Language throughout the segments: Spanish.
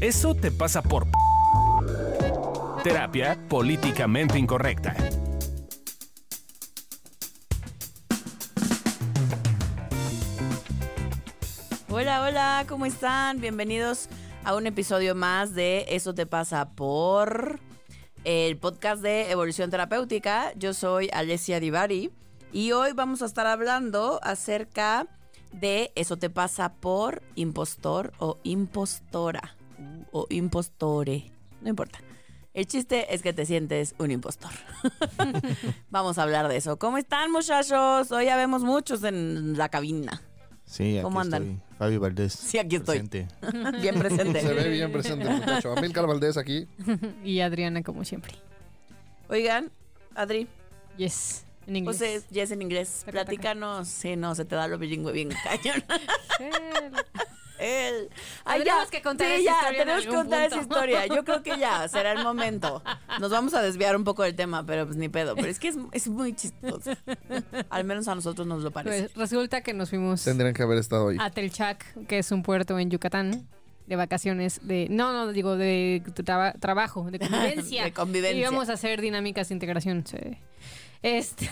Eso te pasa por... Terapia políticamente incorrecta. Hola, hola, ¿cómo están? Bienvenidos a un episodio más de Eso te pasa por el podcast de Evolución Terapéutica. Yo soy Alessia Divari y hoy vamos a estar hablando acerca de Eso te pasa por impostor o impostora o impostore. No importa. El chiste es que te sientes un impostor. Vamos a hablar de eso. ¿Cómo están, muchachos? Hoy ya vemos muchos en la cabina. Sí, aquí ¿Cómo andan? estoy. Fabi Valdés. Sí, aquí estoy. presente. Bien presente. Se ve bien presente muchacho. Amílcar Valdés aquí. y Adriana, como siempre. Oigan, Adri, Yes, en inglés. pues yes en inglés. Taca, taca. Platícanos. Sí, no, se te da lo bilingüe bien cañón. Él. Tendremos que contar sí, esa ya, historia en tenemos que contar esa historia. Yo creo que ya, será el momento. Nos vamos a desviar un poco del tema, pero pues ni pedo. Pero es que es, es muy chistoso. Al menos a nosotros nos lo parece. Pues resulta que nos fuimos Tendrían que haber estado ahí. a Telchac, que es un puerto en Yucatán, de vacaciones, de... No, no, digo, de traba- trabajo, de convivencia. De convivencia. Y íbamos a hacer dinámicas de integración. sí. Este...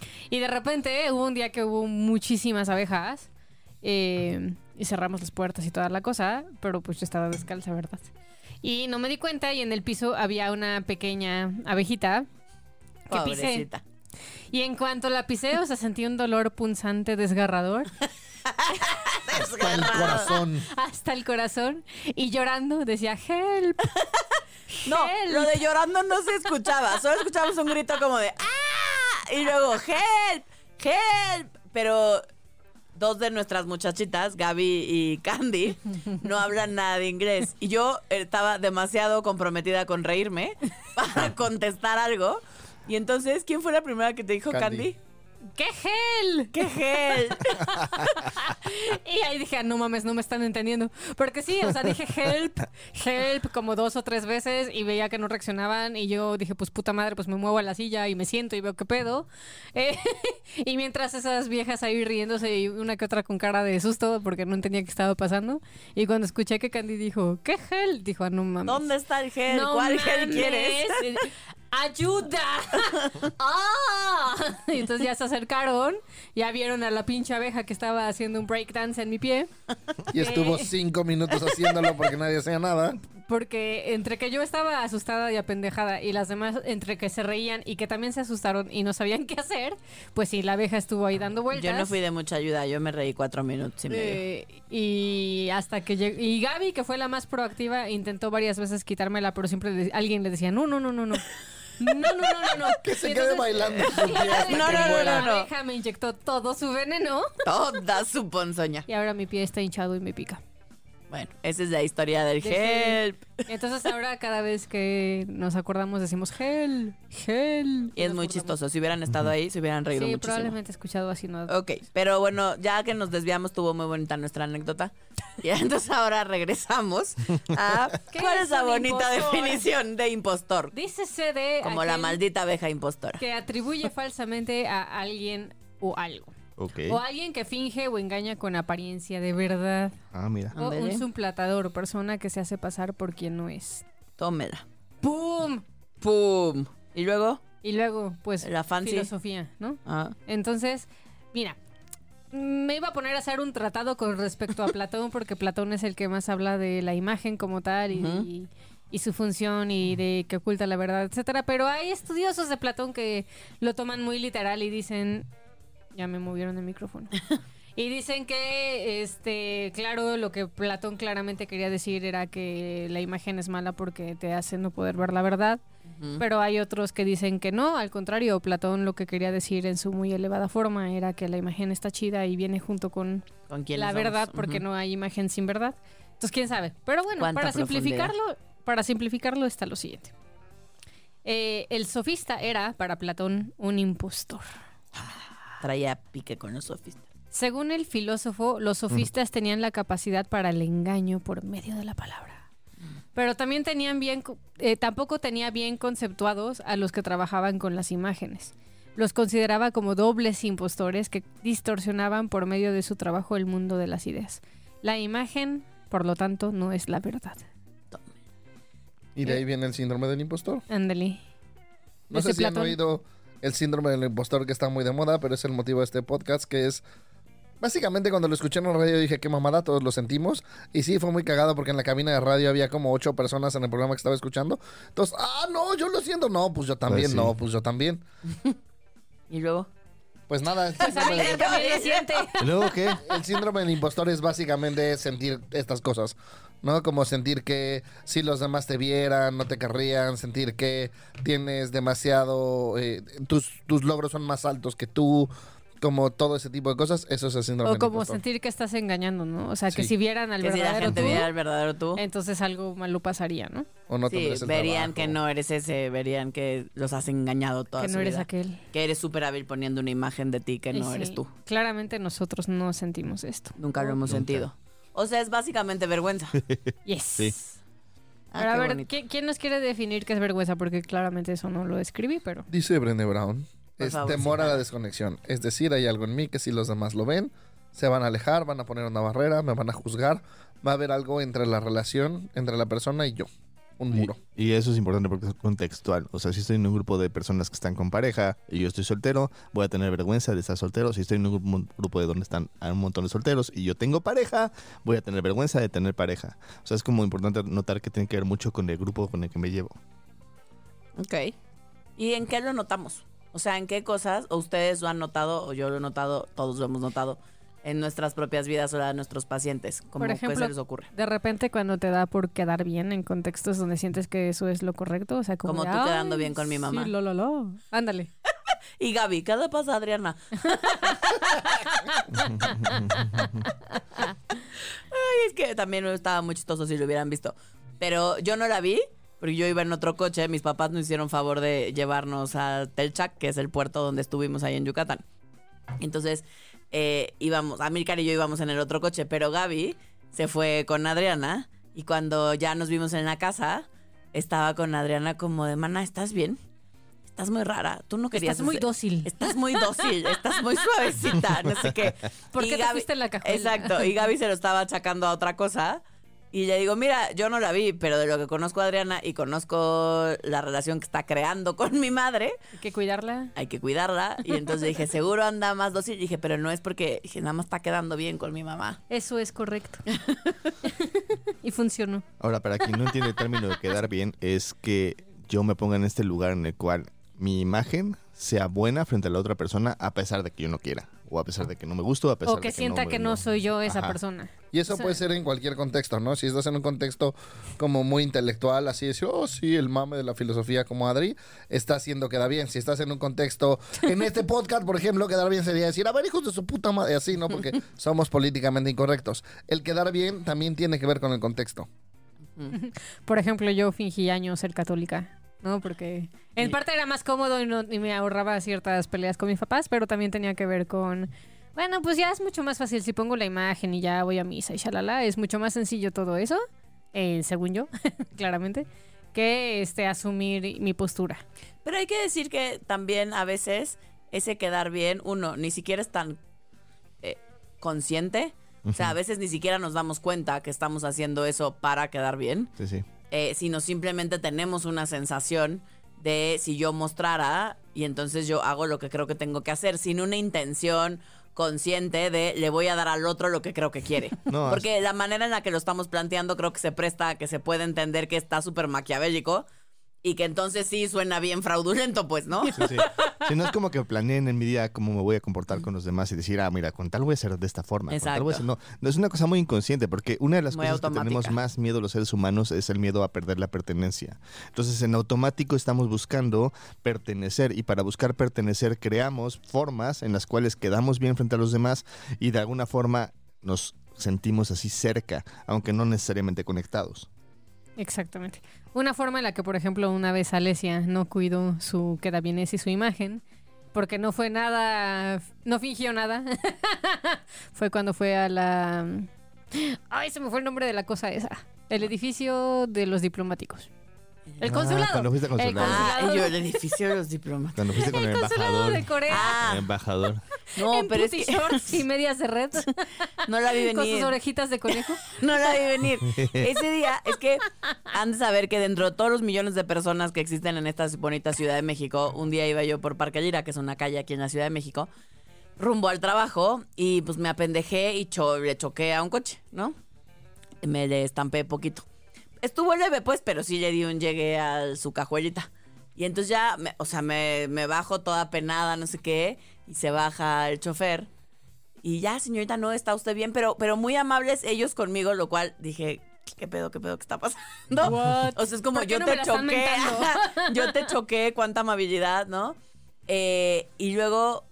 y de repente hubo un día que hubo muchísimas abejas. eh, y cerramos las puertas y toda la cosa, pero pues yo estaba descalza, ¿verdad? Y no me di cuenta y en el piso había una pequeña abejita que pisé. Pobrecita. Y en cuanto la pisé, o sea, sentí un dolor punzante, desgarrador, Hasta el corazón. hasta el corazón. Y llorando decía, help. No, Help. lo de llorando no se escuchaba. Solo escuchamos un grito como de ¡Ah! Y luego ¡Help! ¡Help! Pero dos de nuestras muchachitas, Gaby y Candy, no hablan nada de inglés. Y yo estaba demasiado comprometida con reírme para contestar algo. Y entonces, ¿quién fue la primera que te dijo Candy? Candy. ¡Qué help! ¡Qué help! Y ahí dije, ah, no mames, no me están entendiendo. Porque sí, o sea, dije help, help como dos o tres veces y veía que no reaccionaban. Y yo dije, pues puta madre, pues me muevo a la silla y me siento y veo qué pedo. Eh, y mientras esas viejas ahí riéndose y una que otra con cara de susto porque no entendía qué estaba pasando. Y cuando escuché que Candy dijo, ¿qué help? Dijo, ah, no mames. ¿Dónde está el gel? No ¿Cuál gel mames. quieres? ¡Ayuda! ¡Ah! Y entonces ya se acercaron, ya vieron a la pinche abeja que estaba haciendo un breakdance en mi pie. Y estuvo cinco minutos haciéndolo porque nadie hacía nada. Porque entre que yo estaba asustada y apendejada y las demás entre que se reían y que también se asustaron y no sabían qué hacer, pues sí, la abeja estuvo ahí dando vueltas. Yo no fui de mucha ayuda, yo me reí cuatro minutos y medio. Eh, y hasta que llegó. Y Gaby, que fue la más proactiva, intentó varias veces quitármela, pero siempre alguien le decía: No, no, no, no, no. No, no, no, no, no. Que se quede entonces- bailando su pie hasta No, que no, no, muera. no. La abeja me inyectó todo su veneno Toda su ponzoña. y ahora mi pie está hinchado y me pica. Bueno, esa es la historia del De help. Entonces ahora cada vez que nos acordamos decimos gel, gel. Y es muy chistoso. Si hubieran estado ahí, se hubieran reído Sí, muchísimo. probablemente he escuchado así, ¿no? Ok, pero bueno, ya que nos desviamos, tuvo muy bonita nuestra anécdota. Y entonces ahora regresamos a ¿Qué cuál es la bonita impostor? definición de impostor. Dícese de Como la maldita abeja impostora. que atribuye falsamente a alguien o algo. O alguien que finge o engaña con apariencia de verdad. Ah, mira. O un suplatador, persona que se hace pasar por quien no es. Tómela. ¡Pum! ¡Pum! Y luego, Y luego, pues, La fancy. filosofía, ¿no? ah, Entonces, mira, me iba a poner a hacer un tratado con respecto a Platón, porque Platón es el que más habla de la imagen como tal y, Ujú. y- y su función y de que oculta la verdad, etcétera. Pero hay estudiosos de Platón que lo toman muy literal y dicen, ya me movieron el micrófono. Y dicen que, este, claro, lo que Platón claramente quería decir era que la imagen es mala porque te hace no poder ver la verdad. ujú. Pero hay otros que dicen que no, al contrario, Platón lo que quería decir en su muy elevada forma era que la imagen está chida y viene junto con ¿con quién la somos? verdad, porque no hay imagen sin verdad. Entonces, quién sabe. Pero bueno, para simplificarlo, para simplificarlo está lo siguiente. Eh, el sofista era, para Platón, un impostor. Traía pique con los sofistas. Según el filósofo, los sofistas tenían la capacidad para el engaño por medio de la palabra. Pero también tenían bien, eh, tampoco tenía bien conceptuados a los que trabajaban con las imágenes. Los consideraba como dobles impostores que distorsionaban por medio de su trabajo el mundo de las ideas. La imagen, por lo tanto, no es la verdad. Y de ahí viene el síndrome del impostor. Ándale. No sé si han oído el síndrome del impostor que está muy de moda, pero es el motivo de este podcast que es... Básicamente cuando lo escuché en la radio dije, qué mamada, todos lo sentimos. Y sí, fue muy cagado porque en la cabina de radio había como ocho personas en el programa que estaba escuchando. Entonces, ah, no, yo lo siento. No, pues yo también, sí. no, pues yo también. Y luego. Pues nada, el Pues a mí síndrome, del- él también lo siente. ¿Y luego qué? el síndrome del impostor es básicamente sentir estas cosas. ¿No? Como sentir que si los demás te vieran, no te querrían, sentir que tienes demasiado, eh, tus, tus logros son más altos que tú, como todo ese tipo de cosas, eso es el síndrome O como impostor. sentir que estás engañando, ¿no? O sea, que Sí. si vieran al Que si la verdadero gente tú, viera el verdadero tú. entonces algo malo pasaría, ¿no? O no sí, tendrías el verían trabajo. que no eres ese, verían que los has engañado toda que su no eres vida. aquel. Que eres súper hábil poniendo una imagen de ti que Y no sí, eres tú. Claramente nosotros no sentimos esto. Nunca lo hemos Nunca. sentido. O sea, es básicamente vergüenza. Yes. Sí. Ah, Pero a qué ver. ¿quién, quién nos quiere definir qué es vergüenza? Porque claramente eso no lo escribí, pero... Dice Brené Brown, Por es favor, temor a la desconexión. Es decir, hay algo en mí que si los demás lo ven, se van a alejar, van a poner una barrera, me van a juzgar, va a haber algo entre la relación, entre la persona y yo. Un muro. y eso es importante porque es contextual. O sea, si estoy en un grupo de personas que están con pareja y yo estoy soltero, voy a tener vergüenza de estar soltero. Si estoy en un grupo, grupo de donde están un montón de solteros y yo tengo pareja, voy a tener vergüenza de tener pareja. O sea, es como importante notar que tiene que ver mucho con el grupo con el que me llevo. Ok. ¿Y en qué lo notamos? O sea, ¿en qué cosas o ustedes lo han notado o yo lo he notado, todos lo hemos notado en nuestras propias vidas o la de nuestros pacientes? ¿Cómo Por ejemplo, se les ocurre? De repente cuando te da por quedar bien en contextos donde sientes que eso es lo correcto, o sea, como... Como de, tú quedando "Ay, bien con mi mamá". Sí, lo, lo, lo. Ándale. Y Gaby, ¿qué le pasa a Adriana? Ay, es que también estaba muy chistoso si lo hubieran visto. Pero yo no la vi, porque yo iba en otro coche. Mis papás nos hicieron favor de llevarnos a Telchac, que es el puerto donde estuvimos ahí en Yucatán. Entonces, eh, íbamos, y yo íbamos en el otro coche, pero Gaby se fue con Adriana. Y cuando ya nos vimos en la casa, estaba con Adriana como de, mana, ¿estás bien? Estás muy rara. Tú no querías Estás muy hacer- dócil. Estás muy dócil, estás muy suavecita, no sé qué. ¿Por Y qué te Gaby- fuiste en la cajuela? Exacto, y Gaby se lo estaba achacando a otra cosa. Y le digo, mira, yo no la vi, pero de lo que conozco a Adriana y conozco la relación que está creando con mi madre, Hay que cuidarla. hay que cuidarla. Y entonces dije, seguro anda más dócil. Y dije, pero no es porque dije, nada más está quedando bien con mi mamá. Eso es correcto. y funcionó. Ahora, para quien no entiende el término de quedar bien, es que yo me ponga en este lugar en el cual mi imagen sea buena frente a la otra persona a pesar de que yo no quiera. O a pesar de que no me gusto, a pesar O de que que sienta me- que no soy yo esa Ajá. persona. Y eso O sea- puede ser en cualquier contexto, ¿no? Si estás en un contexto como muy intelectual, así decir, oh, sí, el mame de la filosofía como Adri, está haciendo queda bien. Si estás en un contexto, en este podcast, por ejemplo, quedar bien sería decir, a ver, hijos de su puta madre, así, ¿no? Porque somos políticamente incorrectos. El quedar bien también tiene que ver con el contexto. Por ejemplo, yo fingí años ser católica, ¿no? Porque en Y- parte era más cómodo y, no- y me ahorraba ciertas peleas con mis papás, pero también tenía que ver con, bueno, pues ya es mucho más fácil si pongo la imagen y ya voy a misa y shalala, es mucho más sencillo todo eso, eh, según yo, claramente, que este asumir mi postura. Pero hay que decir que también a veces ese quedar bien, uno, ni siquiera es tan eh, consciente. O sea, a veces ni siquiera nos damos cuenta que estamos haciendo eso para quedar bien. Sí, sí. Eh, sino simplemente tenemos una sensación de si yo mostrara y entonces yo hago lo que creo que tengo que hacer, sin una intención consciente de le voy a dar al otro lo que creo que quiere. No, Porque la manera en la que lo estamos planteando creo que se presta a que se puede entender que está súper maquiavélico y que entonces sí suena bien fraudulento, pues, ¿no? Sí, sí. Si no es como que planeen en mi día cómo me voy a comportar con los demás y decir, ah, mira, con tal voy a ser de esta forma. Con tal voy a ser- No, no, es una cosa muy inconsciente porque una de las Muy cosas que tenemos más miedo los seres humanos es el miedo a perder la pertenencia. Entonces, en automático estamos buscando pertenecer y para buscar pertenecer creamos formas en las cuales quedamos bien frente a los demás y de alguna forma nos sentimos así cerca, aunque no necesariamente conectados. Exactamente. Una forma en la que, por ejemplo, una vez Alesia no cuidó su queda bienes y su imagen, porque no fue nada, no fingió nada, fue cuando fue a la... Ay, se me fue el nombre de la cosa esa. El edificio de los diplomáticos. El Ah, consulado. cuando fuiste El consulado. Ah, y yo, el edificio de los diplomas. Cuando fuiste con el, El consulado embajador. de Corea. Ah, El embajador. no, en pero es que shorts y medias de red. no la vi con sus venir. orejitas de conejo. No la vi venir. Ese día, es que han de saber que dentro de todos los millones de personas que existen en esta bonita Ciudad de México, un día iba yo por Parque Lira, que es una calle aquí en la Ciudad de México, rumbo al trabajo y pues me apendejé y cho- le choqué a un coche, ¿no? Me le estampé poquito. Estuvo leve, pues, pero sí le di un llegue a su cajuelita. Y entonces ya, me- o sea, me, me bajo toda penada, no sé qué, y se baja el chofer. Y ya, señorita, no está usted bien, pero, pero muy amables ellos conmigo, lo cual dije, ¿qué pedo, qué pedo, qué está pasando? What? O sea, es como ¿Por qué yo no te choqué, yo te choqué, cuánta amabilidad, ¿no? Eh, y luego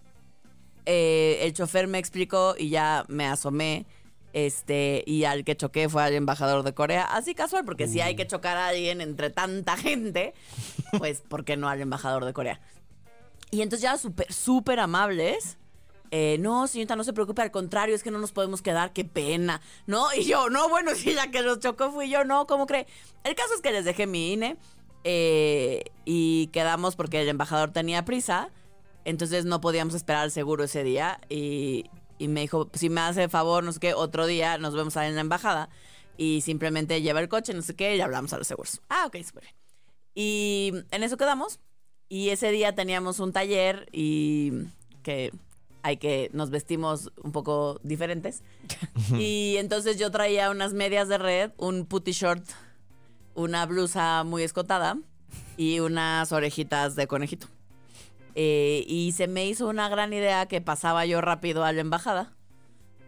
eh, el chofer me explicó y ya me asomé. Este, y al que choqué fue al embajador de Corea. Así casual, porque si hay que chocar a alguien entre tanta gente, pues, ¿por qué no al embajador de Corea? Y entonces ya súper, súper amables. Eh, no, señorita, no se preocupe, al contrario, es que no nos podemos quedar, qué pena, ¿no? Y yo, no, bueno, si la que los chocó fui yo, no, ¿cómo cree? El caso es que les dejé mi INE eh, y quedamos porque el embajador tenía prisa, entonces no podíamos esperar seguro ese día y, y me dijo, si me hace favor, no sé qué, otro día nos vemos ahí en la embajada y simplemente lleva el coche, no sé qué, y hablamos a los seguros. Ah, ok, súper bien. Y en eso quedamos. Y ese día teníamos un taller y que hay que nos vestimos un poco diferentes. y entonces yo traía unas medias de red, un putty short, una blusa muy escotada y unas orejitas de conejito. Eh, y se me hizo una gran idea que pasaba yo rápido a la embajada.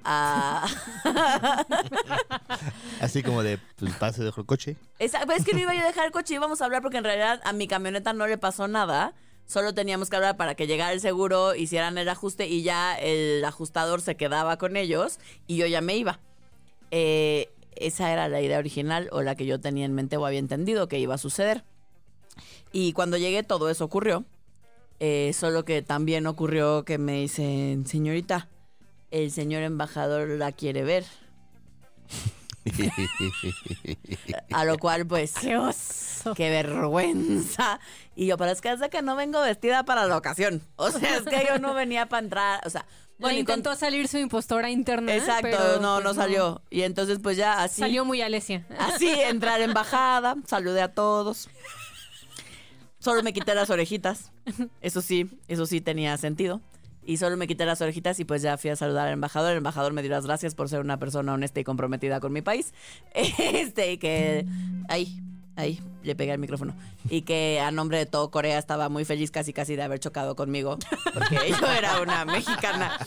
a- Así como de, pues pase, dejo el coche. Esa- pues es que no iba yo a dejar el coche, íbamos a hablar porque en realidad a mi camioneta no le pasó nada. Solo teníamos que hablar para que llegara el seguro, hicieran el ajuste y ya el ajustador se quedaba con ellos y yo ya me iba. Eh, esa era la idea original o la que yo tenía en mente o había entendido que iba a suceder. Y cuando llegué todo eso ocurrió. Eh, solo que también ocurrió que me dicen, señorita, el señor embajador la quiere ver. A lo cual, pues, ¡Qué oso! qué vergüenza. Y yo, pero es que es de que no vengo vestida para la ocasión. O sea, es que yo no venía para entrar. O sea, Le bueno, con- intentó salir su impostora interna. Exacto, pero, no, pues, no salió. Y entonces, pues ya así. Salió muy Alesia. Así entré a la embajada, saludé a todos. Solo me quité las orejitas. Eso sí, eso sí tenía sentido. Y solo me quité las orejitas y pues ya fui a saludar al embajador. El embajador me dio las gracias por ser una persona honesta y comprometida con mi país. Este, que ahí, ahí, le pegué el micrófono. Y que a nombre de todo Corea estaba muy feliz casi casi de haber chocado conmigo. Porque yo era una mexicana,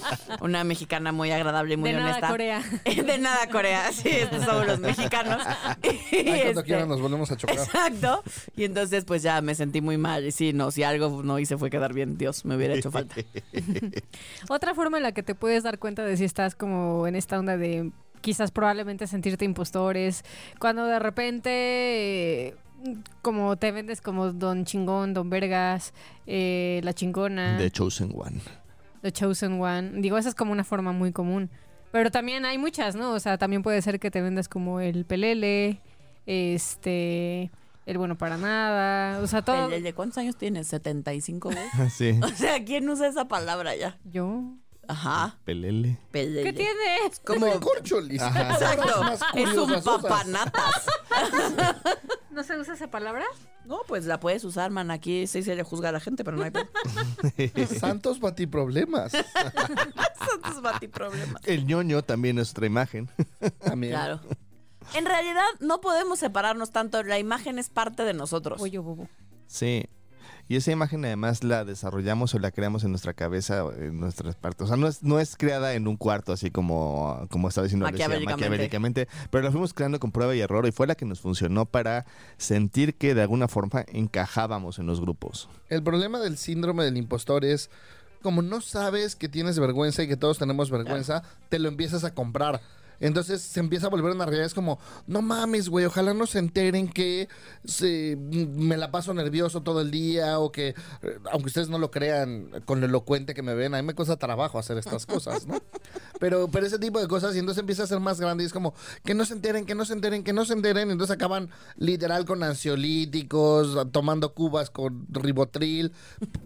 una mexicana muy agradable y muy de nada. Corea. De nada Corea, sí, estos somos los mexicanos. Y, Ay, cuando este, quieran nos volvemos a chocar. Exacto. Y entonces pues ya me sentí muy mal. Y sí, no, si algo no hice fue quedar bien, Dios, me hubiera hecho falta. Otra forma en la que te puedes dar cuenta de si estás como en esta onda de quizás probablemente sentirte impostores, cuando de repente eh, como te vendes como don chingón, don vergas, eh, la chingona, The Chosen One. the chosen one. Digo, esa es como una forma muy común. Pero también hay muchas, ¿no? O sea, también puede ser que te vendas como el pelele, este, el bueno para nada, o sea, todo. ¿De cuántos años tienes? ¿75, güey? Sí. O sea, ¿quién usa esa palabra ya? Yo. Ajá. Pelele. pelele. ¿Qué tienes? Como el corcholis. Exacto. Más Es un papanatas. ¿No se usa esa palabra? No, pues la puedes usar, man. Aquí sí se le juzga a la gente, pero no hay pedo. Santos batiproblemas. Santos batiproblemas. El ñoño también es otra imagen. También. Claro. En realidad, no podemos separarnos tanto. La imagen es parte de nosotros. Oye, bobo. Sí. Y esa imagen además la desarrollamos o la creamos en nuestra cabeza, o en nuestras partes. O sea, no es, no es creada en un cuarto así como, como estaba diciendo Alicia, Maquiavélicamente. maquiavélicamente, pero la fuimos creando con prueba y error y fue la que nos funcionó para sentir que de alguna forma encajábamos en los grupos. El problema del síndrome del impostor es, como no sabes que tienes vergüenza y que todos tenemos vergüenza, te lo empiezas a comprar. Entonces se empieza a volver una realidad. Es como, no mames, güey, ojalá no se enteren que se- me la paso nervioso todo el día o que, eh, aunque ustedes no lo crean, con lo elocuente que me ven, a mí me cuesta trabajo hacer estas cosas, ¿no? Pero, pero ese tipo de cosas, y entonces empieza a ser más grande y es como, que no se enteren, que no se enteren, que no se enteren. Y entonces acaban literal con ansiolíticos, tomando cubas con ribotril,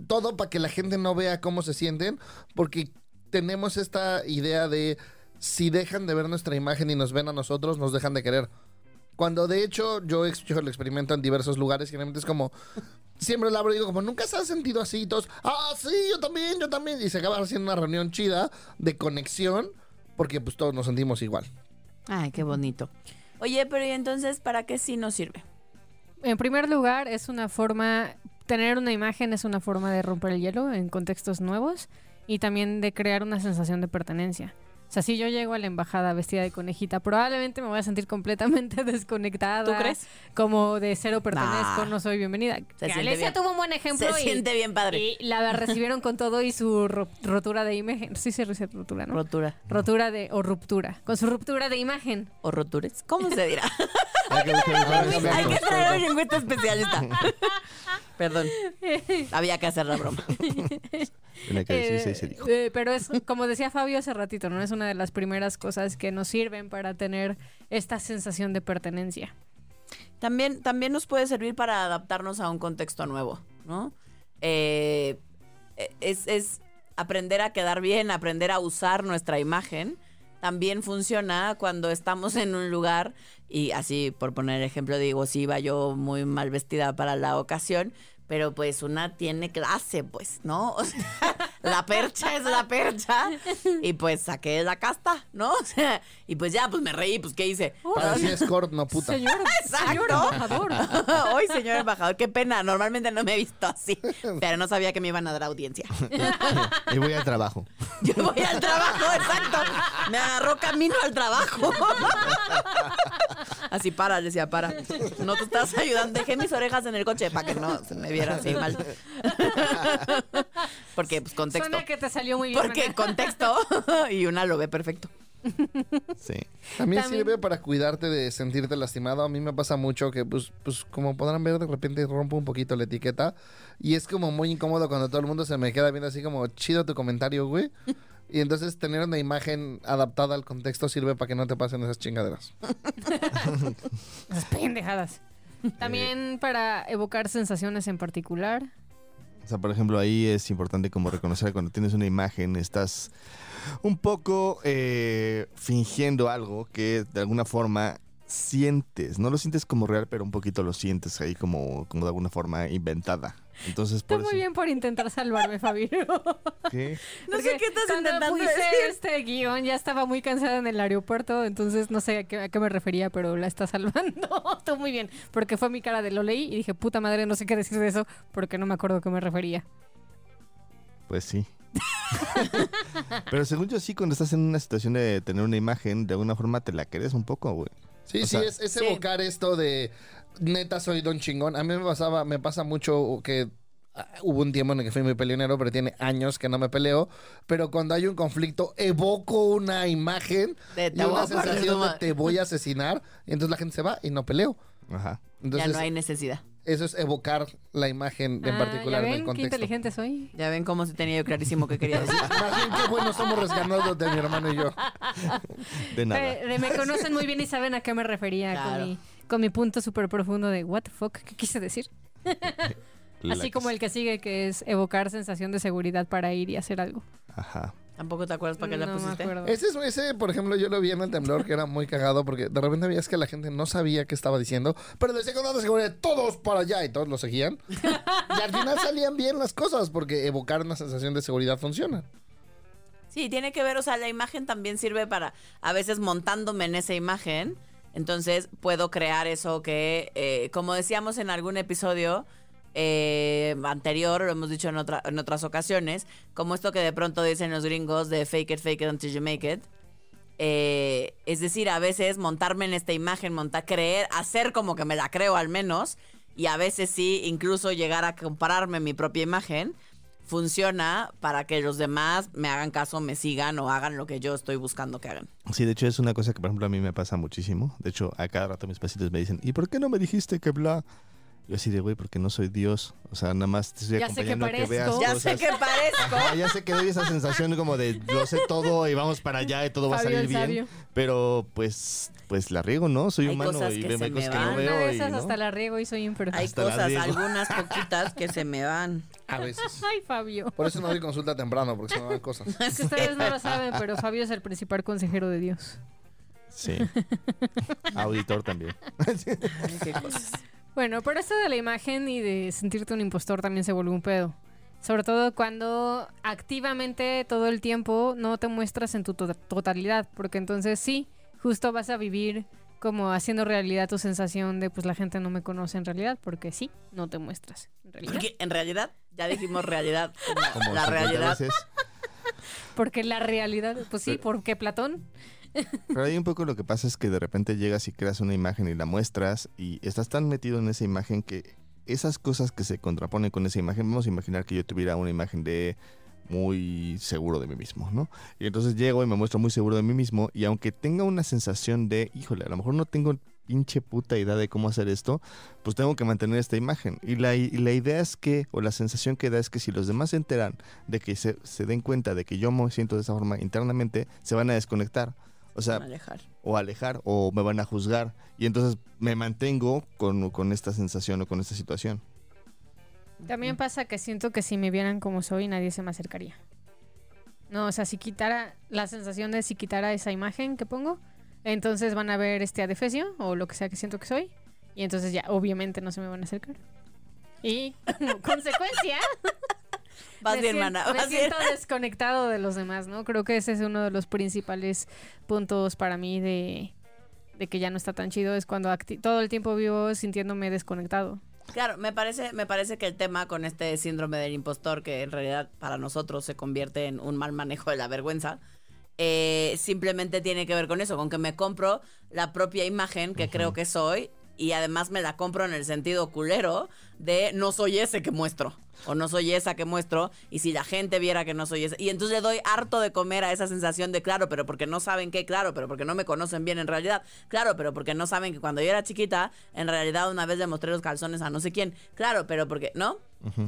todo para que la gente no vea cómo se sienten, porque tenemos esta idea de si dejan de ver nuestra imagen y nos ven a nosotros, nos dejan de querer. Cuando de hecho yo he hecho el experimento en diversos lugares, generalmente es como, siempre lo abro y digo como, ¿nunca se ha sentido así? Y todos, ah, sí, yo también, yo también. Y se acaba haciendo una reunión chida de conexión, porque pues todos nos sentimos igual. Ay, qué bonito. Oye, pero ¿y entonces para qué sí nos sirve? En primer lugar, es una forma, tener una imagen es una forma de romper el hielo en contextos nuevos y también de crear una sensación de pertenencia. O sea, si yo llego a la embajada vestida de conejita, probablemente me voy a sentir completamente desconectada. ¿Tú crees? Como de cero pertenezco, Nah. no soy bienvenida. Se Que bien. tuvo un buen ejemplo Se y, siente bien padre. y la recibieron con todo y su ro- rotura de imagen. Sí, se dice rotura, ¿no? Rotura. rotura de o ruptura. Con su ruptura de imagen. ¿O rotures? ¿Cómo se dirá? Hay que traer un lingüista especialista. Perdón. Había que hacer la broma. Tenía que decirse y Eh, se dijo. eh, pero es, como decía Fabio hace ratito, ¿no? Es una de las primeras cosas que nos sirven para tener esta sensación de pertenencia. También, también nos puede servir para adaptarnos a un contexto nuevo, ¿no? Eh, es, es aprender a quedar bien, aprender a usar nuestra imagen. También funciona cuando estamos en un lugar y así, por poner ejemplo, digo, sí iba yo muy mal vestida para la ocasión, pero pues una tiene clase, pues, ¿no? O sea, la percha es la percha y pues saqué la casta, ¿no? O sea, y pues ya, pues me reí, pues ¿qué hice? Para decir escort, no puta. Señor, Exacto. señor embajador. Hoy, señor embajador, qué pena. Normalmente no me he visto así, pero no sabía que me iban a dar audiencia. Y voy al trabajo. Yo voy al trabajo, exacto. Me agarró camino al trabajo. Así para, decía, para. No te estás ayudando. Dejé mis orejas en el coche para que no se me viera así mal. Porque, pues, contexto. Suena que te salió muy bien. Porque Ana. contexto y una lo ve perfecto. Sí. También, También- sirve para cuidarte de sentirte lastimado. A mí me pasa mucho que, pues, pues, como podrán ver, de repente rompo un poquito la etiqueta. Y es como muy incómodo cuando todo el mundo se me queda viendo así como chido tu comentario, güey. Y entonces tener una imagen adaptada al contexto sirve para que no te pasen esas chingaderas. Esas pendejadas. También para evocar sensaciones en particular. O sea, por ejemplo, ahí es importante como reconocer cuando tienes una imagen, estás un poco eh, fingiendo algo que de alguna forma sientes. No lo sientes como real, pero un poquito lo sientes ahí como, como de alguna forma inventada. Entonces, Está por muy eso... bien por intentar salvarme, Fabio. ¿Qué? No sé qué estás cuando intentando decir. este guion ya estaba muy cansada en el aeropuerto, entonces no sé a qué, a qué me refería, pero la está salvando. Estuvo muy bien, porque fue mi cara de lo leí y dije, puta madre, no sé qué decir de eso, porque no me acuerdo a qué me refería. Pues sí. pero según yo sí, cuando estás en una situación de tener una imagen, de alguna forma te la crees un poco, güey. Sí, O sí, sea, es, es sí. evocar esto de neta soy don chingón. A mí me pasaba, me pasa mucho que ah, hubo un tiempo en el que fui muy peleonero, pero tiene años que no me peleo. Pero cuando hay un conflicto, evoco una imagen De, y te voy una sensación de te voy a asesinar. Y entonces la gente se va y no peleo. Ajá. Entonces, ya no hay necesidad. Eso es evocar la imagen en Ah, particular ¿ya en ven el qué contexto. inteligente soy? Ya ven cómo se tenía yo clarísimo que quería decir. Más bien qué bueno somos rescanosos de mi hermano y yo. De nada. Eh, de- me conocen muy bien y saben a qué me refería Claro. con, mi, con mi punto súper profundo de what the fuck, ¿qué quise decir? Así como el que sigue, que es evocar sensación de seguridad para ir y hacer algo. Ajá. ¿Tampoco te acuerdas para qué la no me pusiste? acuerdo. Ese, es- ese, por ejemplo, yo lo vi en el temblor, que era muy cagado, porque de repente veías que la gente no sabía qué estaba diciendo, pero decía con una seguridad, todos para allá, y todos lo seguían. y al final salían bien las cosas, porque evocar una sensación de seguridad funciona. Sí, tiene que ver, o sea, la imagen también sirve para, a veces montándome en esa imagen, entonces puedo crear eso que, eh, como decíamos en algún episodio eh, anterior, lo hemos dicho en, otra, en otras ocasiones, como esto que de pronto dicen los gringos de fake it, fake it until you make it. Eh, es decir, a veces montarme en esta imagen, montar, creer, hacer como que me la creo al menos, y a veces sí, incluso llegar a compararme mi propia imagen, funciona para que los demás me hagan caso, me sigan o hagan lo que yo estoy buscando que hagan. Sí, de hecho es una cosa que por ejemplo a mí me pasa muchísimo. De hecho, a cada rato mis pacientes me dicen, ¿y por qué no me dijiste que bla? Yo así de, güey, porque no soy Dios. O sea, nada más te estoy Ya sé que veas parezco. Ya cosas. sé que parezco. Ajá, ya sé que doy esa sensación como de lo sé todo y vamos para allá y todo va a salir bien. Pero pues pues la riego, ¿no? Soy Hay humano cosas y que veo se cosas me que no. Una veo y ¿no? hasta la riego y soy imperfecta. Hay Hasta cosas, algunas poquitas que se me van. A veces. Ay, Fabio. Por eso no doy consulta temprano, porque se me van cosas. Es que ustedes no lo saben, pero Fabio es el principal consejero de Dios. Sí. Auditor también. Ay, qué cosas. Bueno, pero esto de la imagen y de sentirte un impostor también se vuelve un pedo. Sobre todo cuando activamente todo el tiempo no te muestras en tu to- totalidad, porque entonces sí, justo vas a vivir como haciendo realidad tu sensación de pues la gente no me conoce en realidad, porque sí, no te muestras en realidad. Porque en realidad, ya dijimos realidad, como, Como la 50 realidad. veces. Porque la realidad, pues sí, Pero- porque Platón. Pero ahí un poco lo que pasa es que de repente llegas y creas una imagen y la muestras y estás tan metido en esa imagen que esas cosas que se contraponen con esa imagen, vamos a imaginar que yo tuviera una imagen de muy seguro de mí mismo, ¿no? Y entonces llego y me muestro muy seguro de mí mismo y aunque tenga una sensación de, híjole, a lo mejor no tengo pinche puta idea de cómo hacer esto, pues tengo que mantener esta imagen. Y la, la idea es que, o la sensación que da es que si los demás se enteran de que se, se den cuenta de que yo me siento de esa forma internamente, se van a desconectar. O sea, Alejar. o alejar o me van a juzgar. Y entonces me mantengo con, con esta sensación o con esta situación. También pasa que siento que si me vieran como soy, nadie se me acercaría. No, o sea, si quitara la sensación de si quitara esa imagen que pongo, entonces van a ver este adefesio o lo que sea que siento que soy. Y entonces ya, obviamente, no se me van a acercar. Y como consecuencia, Vas me bien, sien- mana. me bien. siento desconectado de los demás, ¿no? Creo que ese es uno de los principales puntos para mí de, de que ya no está tan chido. Es cuando todo el tiempo vivo sintiéndome desconectado. Claro, me parece, me parece que el tema con este síndrome del impostor, que en realidad para nosotros se convierte en un mal manejo de la vergüenza, eh, simplemente tiene que ver con eso, con que me compro la propia imagen que creo que soy y además me la compro en el sentido culero de no soy ese que muestro o no soy esa que muestro y si la gente viera que no soy esa y entonces le doy harto de comer a esa sensación de claro, pero porque no saben qué, claro, pero porque no me conocen bien en realidad, claro, pero porque no saben que cuando yo era chiquita, en realidad una vez le mostré los calzones a no sé quién, claro, pero porque, ¿no?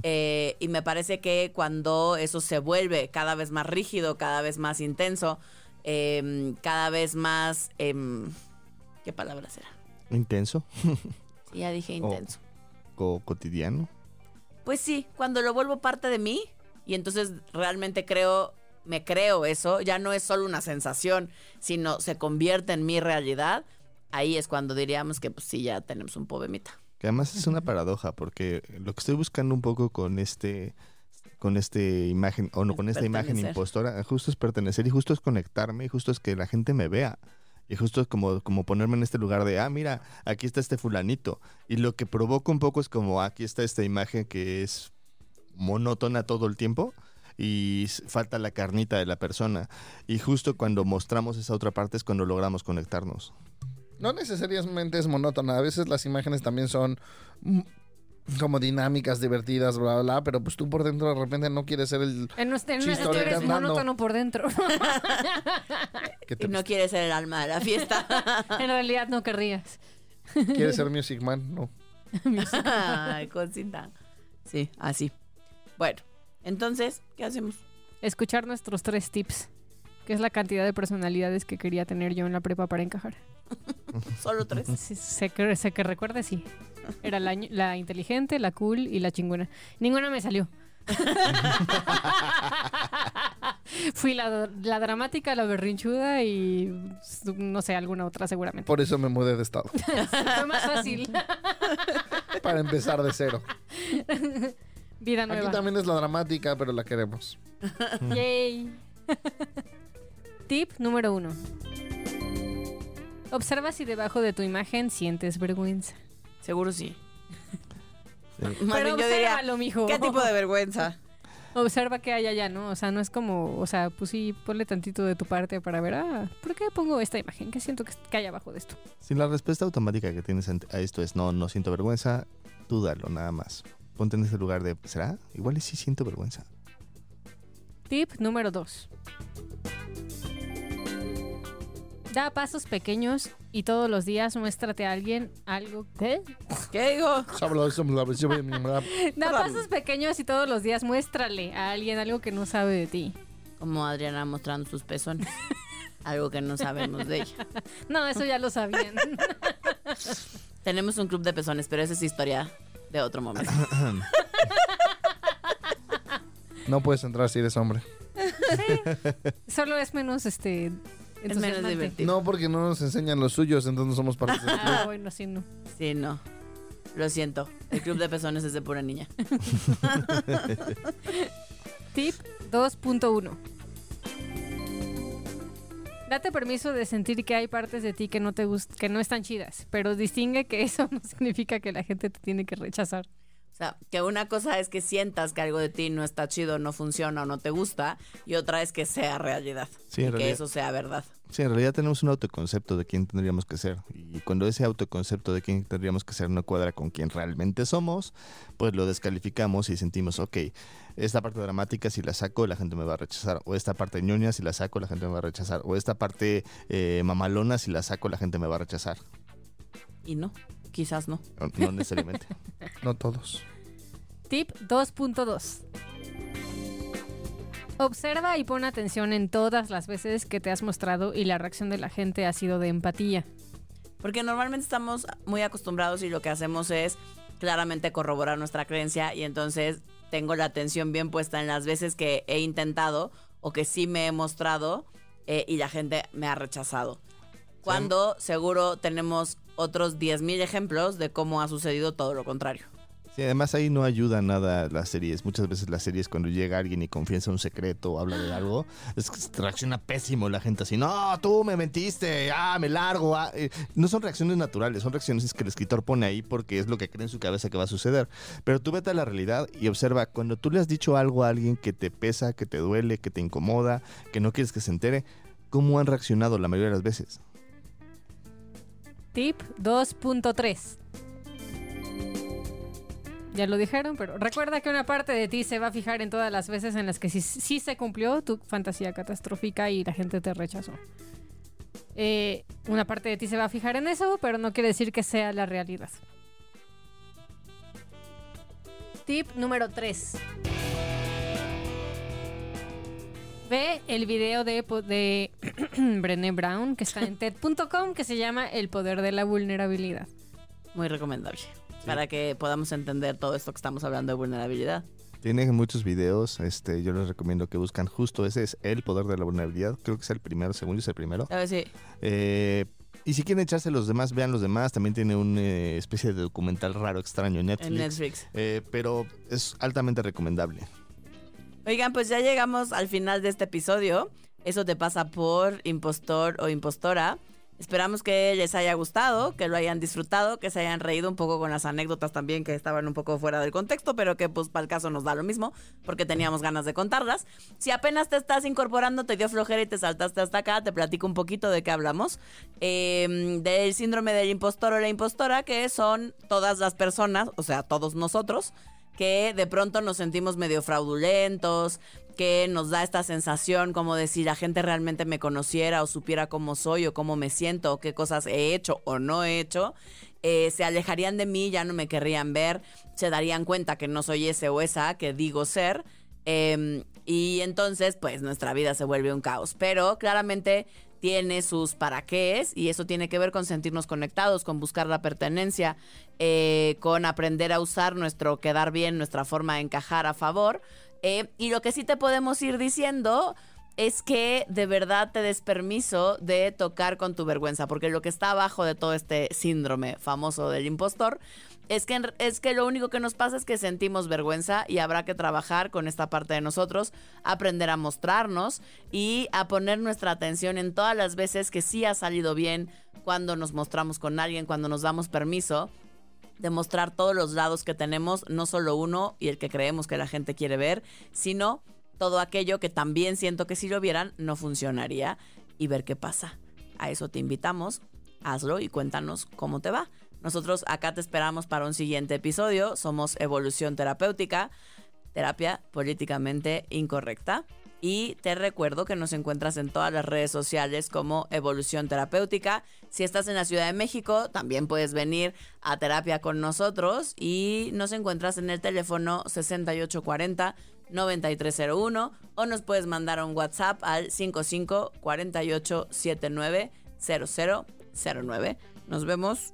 Eh, y me parece que cuando eso se vuelve cada vez más rígido, cada vez más intenso, em, cada vez más... em, ¿Qué palabra será? Intenso Sí, ya dije intenso. o cotidiano. Pues sí, cuando lo vuelvo parte de mí y entonces realmente creo, me creo eso, ya no es solo una sensación, sino se convierte en mi realidad, ahí es cuando diríamos que pues sí, ya tenemos un poemita. Que además es una paradoja, porque lo que estoy buscando un poco con este con este imagen, o no, Es con esta imagen impostora, justo es pertenecer y justo es conectarme y justo es que la gente me vea. Y justo es como, como ponerme en este lugar de, ah, mira, aquí está este fulanito. Y lo que provoca un poco es como, aquí está esta imagen que es monótona todo el tiempo y falta la carnita de la persona. Y justo cuando mostramos esa otra parte es cuando logramos conectarnos. No necesariamente es monótona. A veces las imágenes también son mm, como dinámicas, divertidas, bla, bla, bla. Pero pues tú por dentro de repente no quieres ser el En estoy tú eres andando. monótono por dentro. Y no quiere ser el alma de la fiesta. en realidad no querrías. quieres ser Music Man. No. Ay, cosita. Sí, así. Bueno, entonces, ¿qué hacemos? Escuchar nuestros tres tips, que es la cantidad de personalidades que quería tener yo en la prepa para encajar. Solo tres. Sí, sé, que, sé que recuerde, sí. Era la, inteligente, la cool y la chingona. Ninguna me salió. Fui la, la dramática, la berrinchuda y no sé, alguna otra seguramente. Por eso me mudé de estado. Fue más fácil. Para empezar de cero. Vida Aquí nueva. también es la dramática, pero la queremos. Yay. Tip número uno. Observa si debajo de tu imagen sientes vergüenza. Seguro sí. Más Pero bien yo diría, obsérvalo, mijo. ¿qué tipo de vergüenza? Observa qué hay allá, ¿no? O sea, no es como, o sea, pues sí, ponle tantito de tu parte para ver, ah, ¿por qué pongo esta imagen? ¿Qué siento que, que hay abajo de esto? Si la respuesta automática que tienes a esto es no, no siento vergüenza, dúdalo nada más. Ponte en ese lugar de, ¿será? Igual y sí siento vergüenza. Tip número 2. Da pasos pequeños y todos los días muéstrate a alguien algo. ¿Qué? ¿Qué digo? Da pasos pequeños y todos los días muéstrale a alguien algo que no sabe de ti. Como Adriana mostrando sus pezones. Algo que no sabemos de ella. No, eso ya lo sabían. Tenemos un club de pezones, pero esa es historia de otro momento. No puedes entrar si eres hombre. Solo es menos este. Es menos divertido. No, porque no nos enseñan los suyos, entonces no somos parte del club. Ah, bueno, sí, no. Sí, no. Lo siento. El club de pezones es de pura niña. Tip 2.1. Date permiso de sentir que hay partes de ti que no te gust que no están chidas, pero distingue que eso no significa que la gente te tiene que rechazar. Sea, que una cosa es que sientas que algo de ti no está chido, no funciona o no te gusta, y otra es que sea realidad. Sí, y que eso sea verdad. Sí, en realidad tenemos un autoconcepto de quién tendríamos que ser. Y cuando ese autoconcepto de quién tendríamos que ser no cuadra con quién realmente somos, pues lo descalificamos y sentimos, ok, esta parte dramática si la saco la gente me va a rechazar. O esta parte ñoña si la saco la gente me va a rechazar. O esta parte eh, mamalona si la saco la gente me va a rechazar. Y no, quizás no. No, no necesariamente. No todos. Tip 2.2. Observa y pon atención en todas las veces que te has mostrado y la reacción de la gente ha sido de empatía. Porque normalmente estamos muy acostumbrados y lo que hacemos es claramente corroborar nuestra creencia y entonces tengo la atención bien puesta en las veces que he intentado o que sí me he mostrado eh, y la gente me ha rechazado. Cuando seguro tenemos otros 10.000 ejemplos de cómo ha sucedido todo lo contrario. Sí, además ahí no ayuda nada las series. Muchas veces las series cuando llega alguien y confiesa un secreto o habla de algo, es que reacciona pésimo la gente así, no, tú me mentiste, ah, me largo. ah". Eh, No son reacciones naturales, son reacciones que el escritor pone ahí porque es lo que cree en su cabeza que va a suceder. Pero tú vete a la realidad y observa, cuando tú le has dicho algo a alguien que te pesa, que te duele, que te incomoda, que no quieres que se entere, ¿cómo han reaccionado la mayoría de las veces? Tip 2.3. Ya lo dijeron, pero recuerda que una parte de ti se va a fijar en todas las veces en las que sí, se cumplió tu fantasía catastrófica y la gente te rechazó. Eh, una parte de ti se va a fijar en eso, pero no quiere decir que sea la realidad. Tip número 3. Ve el video de, de Brené Brown que está en TED.com que se llama El poder de la vulnerabilidad. Muy recomendable. Para que podamos entender todo esto que estamos hablando de vulnerabilidad. Tiene muchos videos, este, yo les recomiendo que buscan justo ese es el poder de la vulnerabilidad, creo que es el primero, según yo es el primero. A ver si Eh, y si quieren echarse los demás, vean los demás. También tiene una eh, especie de documental raro, extraño en Netflix. en Netflix. Eh, pero es altamente recomendable. Oigan, pues ya llegamos al final de este episodio. Eso te pasa por impostor o impostora. Esperamos que les haya gustado, que lo hayan disfrutado, que se hayan reído un poco con las anécdotas también que estaban un poco fuera del contexto, pero que pues para el caso nos da lo mismo, porque teníamos ganas de contarlas. Si apenas te estás incorporando, te dio flojera y te saltaste hasta acá, te platico un poquito de qué hablamos. Eh, del síndrome del impostor o la impostora, que son todas las personas, o sea, todos nosotros, que de pronto nos sentimos medio fraudulentos, que nos da esta sensación como de si la gente realmente me conociera o supiera cómo soy o cómo me siento o qué cosas he hecho o no he hecho, eh, se alejarían de mí, ya no me querrían ver, se darían cuenta que no soy ese o esa que digo ser. eh, y entonces, pues nuestra vida se vuelve un caos. Pero claramente tiene sus para qué y eso tiene que ver con sentirnos conectados, con buscar la pertenencia, eh, con aprender a usar nuestro quedar bien, nuestra forma de encajar a favor. Eh, y lo que sí te podemos ir diciendo es que de verdad te des permiso de tocar con tu vergüenza, porque lo que está abajo de todo este síndrome famoso del impostor es que, es que lo único que nos pasa es que sentimos vergüenza y habrá que trabajar con esta parte de nosotros, aprender a mostrarnos y a poner nuestra atención en todas las veces que sí ha salido bien cuando nos mostramos con alguien, cuando nos damos permiso de mostrar todos los lados que tenemos, no solo uno y el que creemos que la gente quiere ver, sino todo aquello que también siento que si lo vieran no funcionaría y ver qué pasa. A eso te invitamos, hazlo y cuéntanos cómo te va. Nosotros acá te esperamos para un siguiente episodio. Somos Evolución Terapéutica, terapia políticamente incorrecta. Y te recuerdo que nos encuentras en todas las redes sociales como Evolución Terapéutica. Si estás en la Ciudad de México, también puedes venir a terapia con nosotros y nos encuentras en el teléfono 6840 9301 o nos puedes mandar un WhatsApp al 55 48 79 0009. Nos vemos